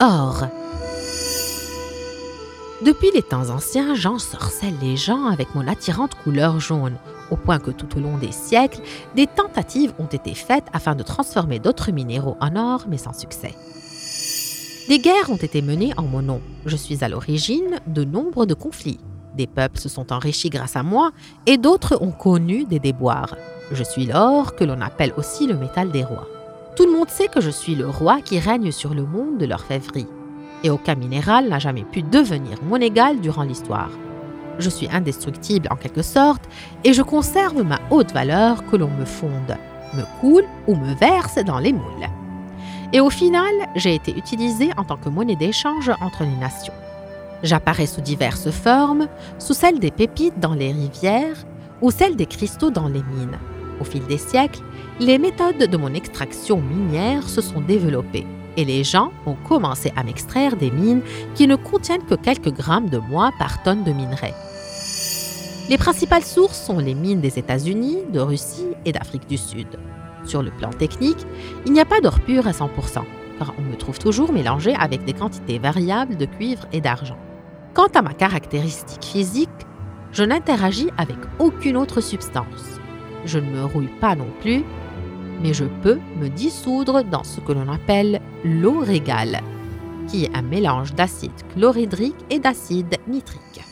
or. Depuis les temps anciens, j'ensorcelle les gens avec mon attirante couleur jaune, au point que tout au long des siècles, des tentatives ont été faites afin de transformer d'autres minéraux en or, mais sans succès. Des guerres ont été menées en mon nom. Je suis à l'origine de nombre de conflits. Des peuples se sont enrichis grâce à moi et d'autres ont connu des déboires. Je suis l'or que l'on appelle aussi le métal des rois. Tout le monde sait que je suis le roi qui règne sur le monde de l'orfèvrerie. Et aucun minéral n'a jamais pu devenir mon égal durant l'histoire. Je suis indestructible en quelque sorte et je conserve ma haute valeur que l'on me fonde, me coule ou me verse dans les moules. Et au final, j'ai été utilisé en tant que monnaie d'échange entre les nations. J'apparais sous diverses formes, sous celle des pépites dans les rivières ou celle des cristaux dans les mines. Au fil des siècles, les méthodes de mon extraction minière se sont développées et les gens ont commencé à m'extraire des mines qui ne contiennent que quelques grammes de moi par tonne de minerai. Les principales sources sont les mines des États-Unis, de Russie et d'Afrique du Sud. Sur le plan technique, il n'y a pas d'or pur à 100%, car on me trouve toujours mélangé avec des quantités variables de cuivre et d'argent. Quant à ma caractéristique physique, je n'interagis avec aucune autre substance. Je ne me rouille pas non plus, mais je peux me dissoudre dans ce que l'on appelle l'eau régale, qui est un mélange d'acide chlorhydrique et d'acide nitrique.